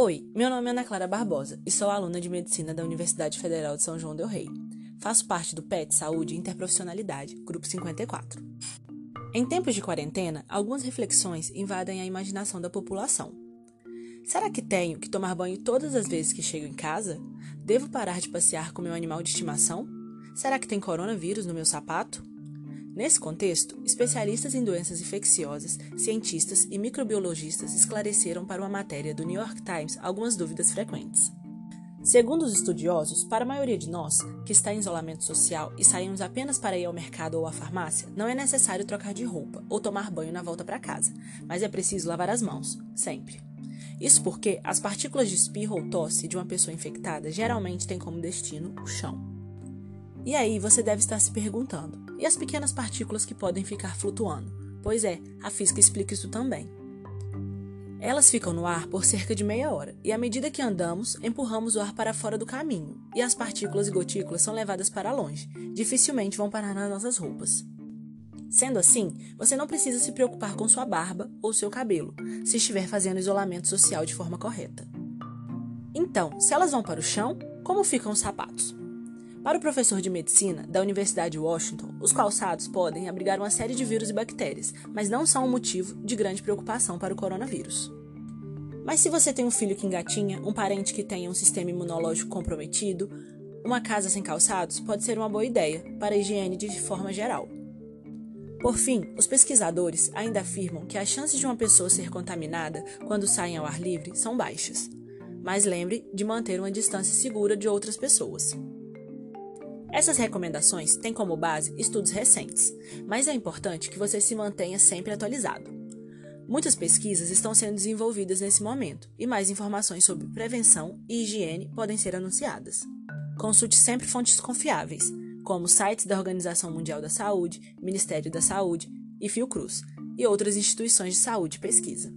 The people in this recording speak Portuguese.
Oi, meu nome é Ana Clara Barbosa e sou aluna de Medicina da Universidade Federal de São João del Rei. Faço parte do PET Saúde e Interprofissionalidade, Grupo 54. Em tempos de quarentena, algumas reflexões invadem a imaginação da população. Será que tenho que tomar banho todas as vezes que chego em casa? Devo parar de passear com meu animal de estimação? Será que tem coronavírus no meu sapato? Nesse contexto, especialistas em doenças infecciosas, cientistas e microbiologistas esclareceram para uma matéria do New York Times algumas dúvidas frequentes. Segundo os estudiosos, para a maioria de nós, que está em isolamento social e saímos apenas para ir ao mercado ou à farmácia, não é necessário trocar de roupa ou tomar banho na volta para casa, mas é preciso lavar as mãos, sempre. Isso porque as partículas de espirro ou tosse de uma pessoa infectada geralmente têm como destino o chão. E aí você deve estar se perguntando: e as pequenas partículas que podem ficar flutuando? Pois é, a física explica isso também. Elas ficam no ar por cerca de meia hora, e à medida que andamos, empurramos o ar para fora do caminho, e as partículas e gotículas são levadas para longe, dificilmente vão parar nas nossas roupas. Sendo assim, você não precisa se preocupar com sua barba ou seu cabelo, se estiver fazendo isolamento social de forma correta. Então, se elas vão para o chão, como ficam os sapatos? Para o professor de medicina da Universidade de Washington, os calçados podem abrigar uma série de vírus e bactérias, mas não são um motivo de grande preocupação para o coronavírus. Mas se você tem um filho que engatinha, um parente que tenha um sistema imunológico comprometido, uma casa sem calçados pode ser uma boa ideia para a higiene de forma geral. Por fim, os pesquisadores ainda afirmam que as chances de uma pessoa ser contaminada quando saem ao ar livre são baixas. Mas lembre de manter uma distância segura de outras pessoas. Essas recomendações têm como base estudos recentes, mas é importante que você se mantenha sempre atualizado. Muitas pesquisas estão sendo desenvolvidas nesse momento e mais informações sobre prevenção e higiene podem ser anunciadas. Consulte sempre fontes confiáveis, como sites da Organização Mundial da Saúde, Ministério da Saúde e Fiocruz, e outras instituições de saúde e pesquisa.